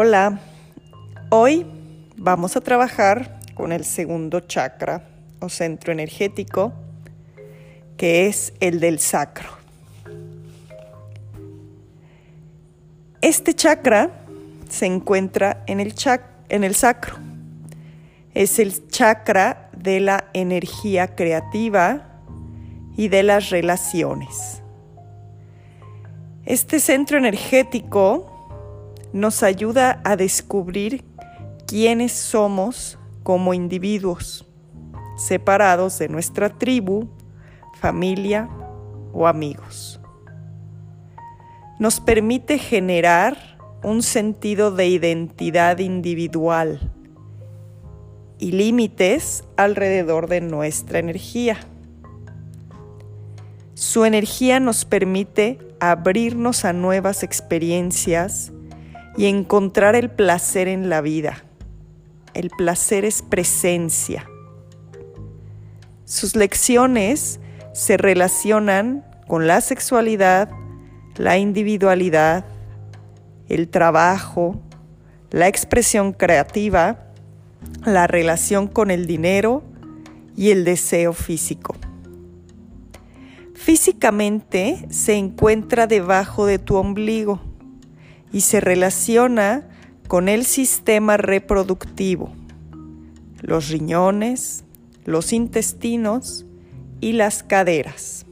Hola, hoy vamos a trabajar con el segundo chakra o centro energético, que es el del sacro. Este chakra se encuentra en el, en el sacro. Es el chakra de la energía creativa y de las relaciones. Este centro energético nos ayuda a descubrir quiénes somos como individuos, separados de nuestra tribu, familia o amigos. Nos permite generar un sentido de identidad individual y límites alrededor de nuestra energía. Su energía nos permite abrirnos a nuevas experiencias y encontrar el placer en la vida. El placer es presencia. Sus lecciones se relacionan con la sexualidad, la individualidad, el trabajo, la expresión creativa, la relación con el dinero y el deseo físico. Físicamente se encuentra debajo de tu ombligo y se relaciona con el sistema reproductivo, los riñones, los intestinos y las caderas.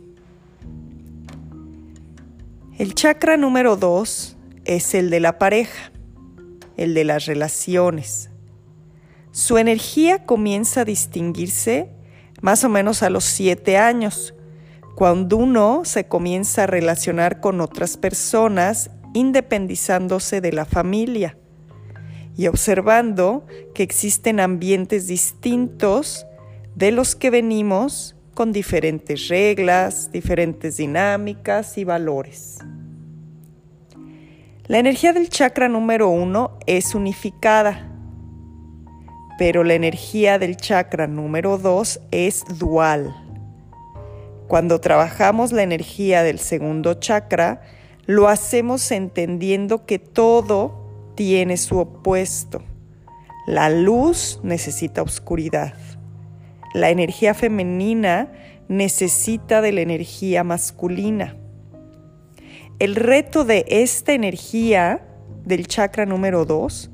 El chakra número 2 es el de la pareja, el de las relaciones. Su energía comienza a distinguirse más o menos a los 7 años, cuando uno se comienza a relacionar con otras personas independizándose de la familia y observando que existen ambientes distintos de los que venimos con diferentes reglas, diferentes dinámicas y valores. La energía del chakra número uno es unificada, pero la energía del chakra número dos es dual. Cuando trabajamos la energía del segundo chakra, lo hacemos entendiendo que todo tiene su opuesto. La luz necesita oscuridad. La energía femenina necesita de la energía masculina. El reto de esta energía del chakra número 2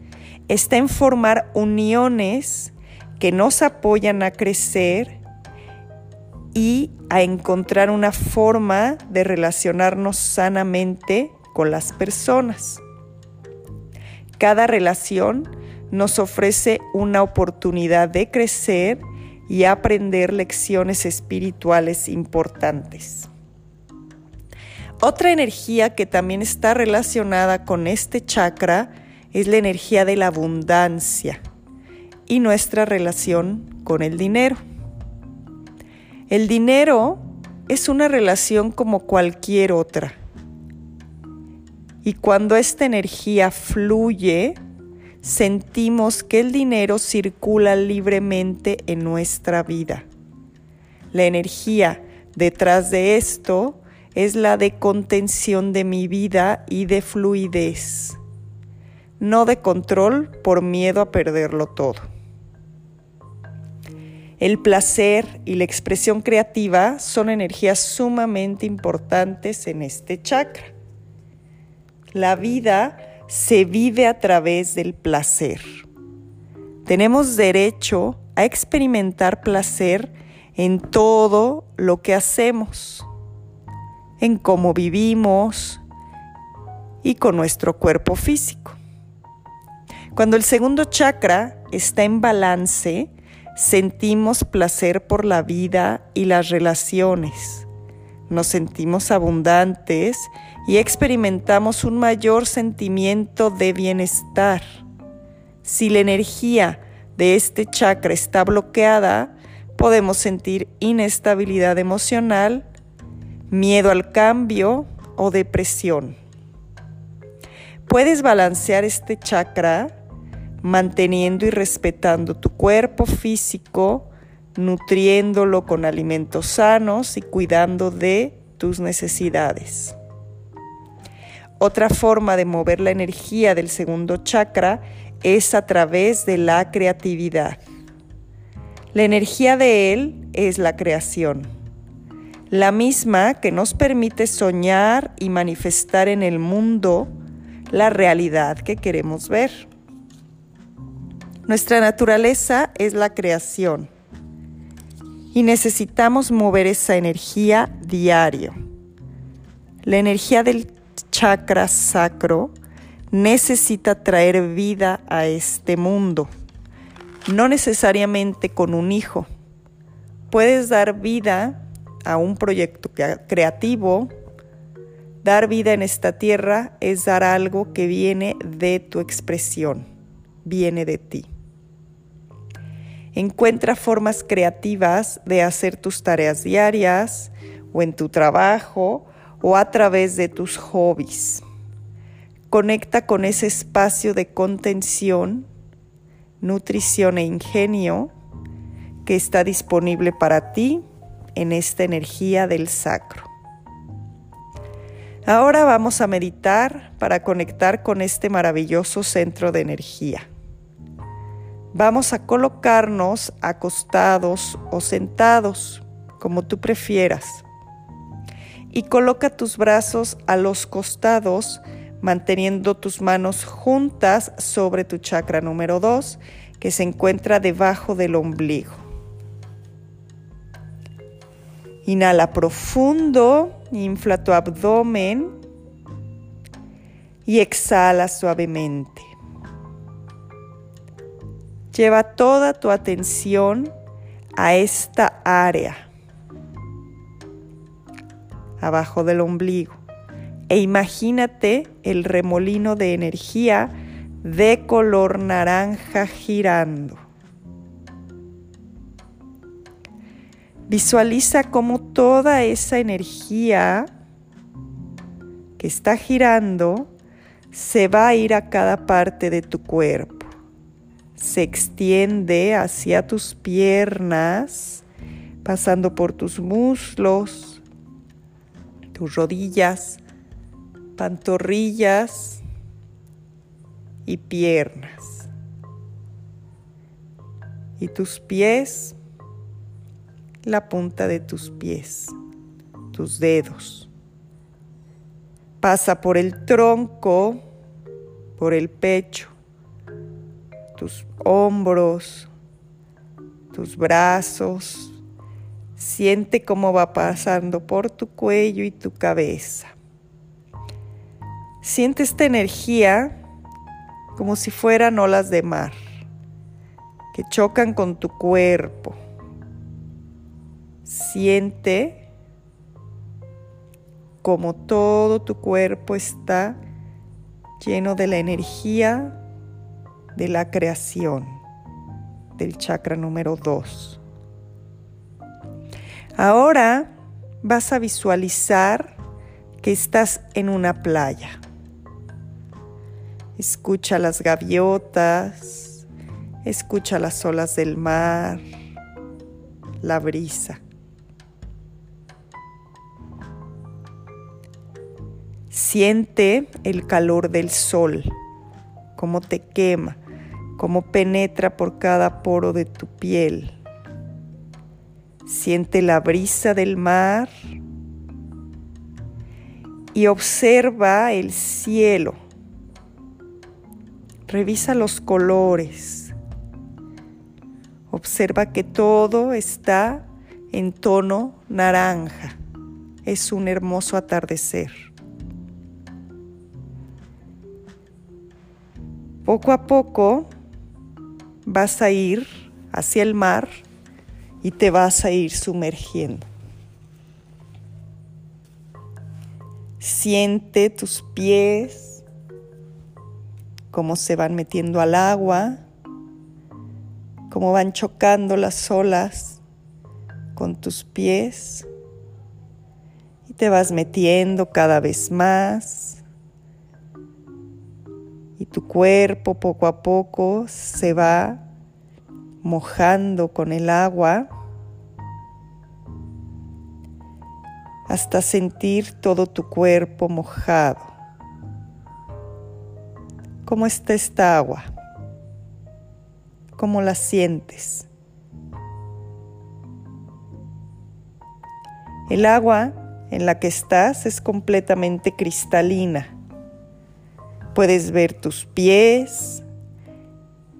está en formar uniones que nos apoyan a crecer y a encontrar una forma de relacionarnos sanamente con las personas. Cada relación nos ofrece una oportunidad de crecer y aprender lecciones espirituales importantes. Otra energía que también está relacionada con este chakra es la energía de la abundancia y nuestra relación con el dinero. El dinero es una relación como cualquier otra. Y cuando esta energía fluye, sentimos que el dinero circula libremente en nuestra vida. La energía detrás de esto es la de contención de mi vida y de fluidez, no de control por miedo a perderlo todo. El placer y la expresión creativa son energías sumamente importantes en este chakra. La vida se vive a través del placer. Tenemos derecho a experimentar placer en todo lo que hacemos, en cómo vivimos y con nuestro cuerpo físico. Cuando el segundo chakra está en balance, sentimos placer por la vida y las relaciones. Nos sentimos abundantes y experimentamos un mayor sentimiento de bienestar. Si la energía de este chakra está bloqueada, podemos sentir inestabilidad emocional, miedo al cambio o depresión. Puedes balancear este chakra manteniendo y respetando tu cuerpo físico, nutriéndolo con alimentos sanos y cuidando de tus necesidades. Otra forma de mover la energía del segundo chakra es a través de la creatividad. La energía de él es la creación, la misma que nos permite soñar y manifestar en el mundo la realidad que queremos ver. Nuestra naturaleza es la creación y necesitamos mover esa energía diario. La energía del chakra sacro necesita traer vida a este mundo, no necesariamente con un hijo. Puedes dar vida a un proyecto creativo. Dar vida en esta tierra es dar algo que viene de tu expresión, viene de ti. Encuentra formas creativas de hacer tus tareas diarias o en tu trabajo o a través de tus hobbies. Conecta con ese espacio de contención, nutrición e ingenio que está disponible para ti en esta energía del sacro. Ahora vamos a meditar para conectar con este maravilloso centro de energía. Vamos a colocarnos acostados o sentados, como tú prefieras. Y coloca tus brazos a los costados, manteniendo tus manos juntas sobre tu chakra número 2, que se encuentra debajo del ombligo. Inhala profundo, infla tu abdomen y exhala suavemente. Lleva toda tu atención a esta área, abajo del ombligo, e imagínate el remolino de energía de color naranja girando. Visualiza cómo toda esa energía que está girando se va a ir a cada parte de tu cuerpo se extiende hacia tus piernas, pasando por tus muslos, tus rodillas, pantorrillas y piernas. Y tus pies, la punta de tus pies, tus dedos. Pasa por el tronco, por el pecho, tus hombros, tus brazos. Siente cómo va pasando por tu cuello y tu cabeza. Siente esta energía como si fueran olas de mar que chocan con tu cuerpo. Siente como todo tu cuerpo está lleno de la energía de la creación del chakra número 2. Ahora vas a visualizar que estás en una playa. Escucha las gaviotas, escucha las olas del mar, la brisa. Siente el calor del sol, cómo te quema cómo penetra por cada poro de tu piel. Siente la brisa del mar y observa el cielo. Revisa los colores. Observa que todo está en tono naranja. Es un hermoso atardecer. Poco a poco vas a ir hacia el mar y te vas a ir sumergiendo. Siente tus pies, cómo se van metiendo al agua, cómo van chocando las olas con tus pies y te vas metiendo cada vez más y tu cuerpo poco a poco se va mojando con el agua hasta sentir todo tu cuerpo mojado. ¿Cómo está esta agua? ¿Cómo la sientes? El agua en la que estás es completamente cristalina. Puedes ver tus pies,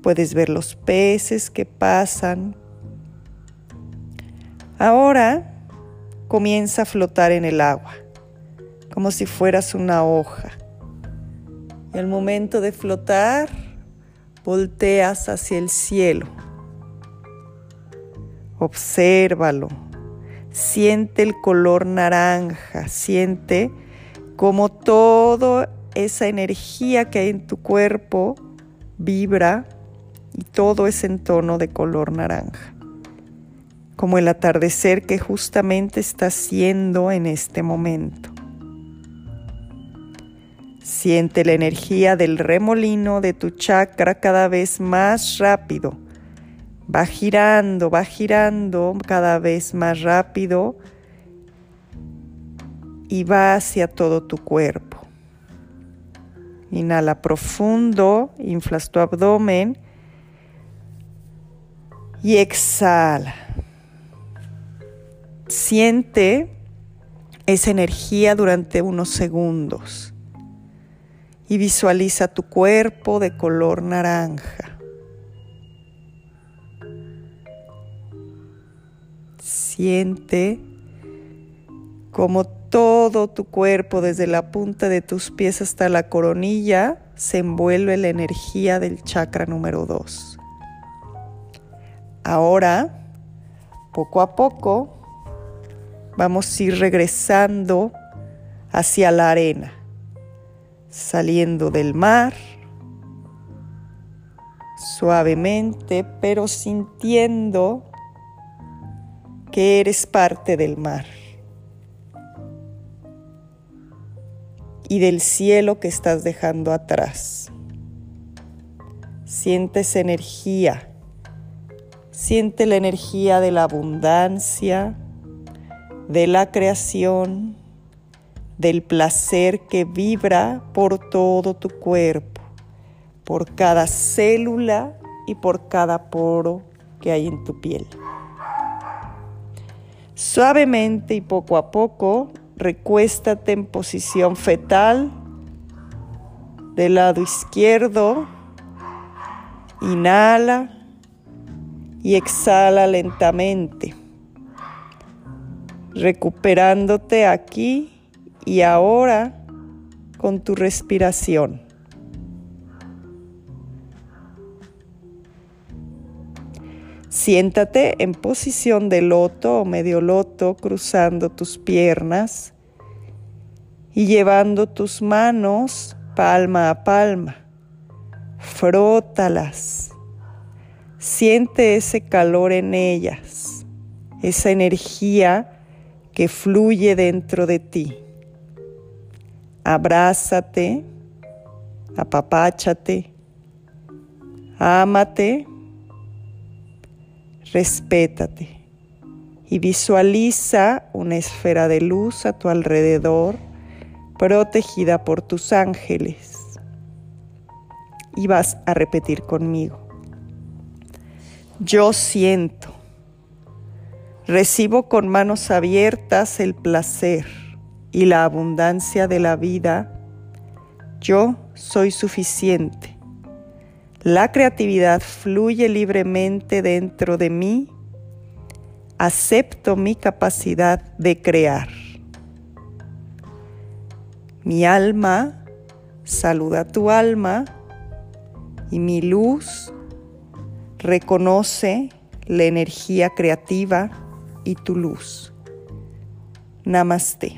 puedes ver los peces que pasan. Ahora comienza a flotar en el agua, como si fueras una hoja. Y al momento de flotar, volteas hacia el cielo. Obsérvalo. Siente el color naranja, siente como toda esa energía que hay en tu cuerpo vibra y todo es en tono de color naranja, como el atardecer que justamente está siendo en este momento. Siente la energía del remolino de tu chakra cada vez más rápido va girando, va girando cada vez más rápido y va hacia todo tu cuerpo. Inhala profundo, inflas tu abdomen y exhala. Siente esa energía durante unos segundos y visualiza tu cuerpo de color naranja. Siente como todo tu cuerpo, desde la punta de tus pies hasta la coronilla, se envuelve la energía del chakra número 2. Ahora, poco a poco, vamos a ir regresando hacia la arena, saliendo del mar, suavemente, pero sintiendo que eres parte del mar y del cielo que estás dejando atrás. Sientes energía, siente la energía de la abundancia, de la creación, del placer que vibra por todo tu cuerpo, por cada célula y por cada poro que hay en tu piel. Suavemente y poco a poco, recuéstate en posición fetal del lado izquierdo. Inhala y exhala lentamente, recuperándote aquí y ahora con tu respiración. Siéntate en posición de loto o medio loto cruzando tus piernas y llevando tus manos palma a palma. Frótalas. Siente ese calor en ellas, esa energía que fluye dentro de ti. Abrázate, apapáchate, ámate respétate y visualiza una esfera de luz a tu alrededor protegida por tus ángeles. Y vas a repetir conmigo. Yo siento, recibo con manos abiertas el placer y la abundancia de la vida. Yo soy suficiente la creatividad fluye libremente dentro de mí. Acepto mi capacidad de crear. Mi alma saluda tu alma y mi luz reconoce la energía creativa y tu luz. Namaste.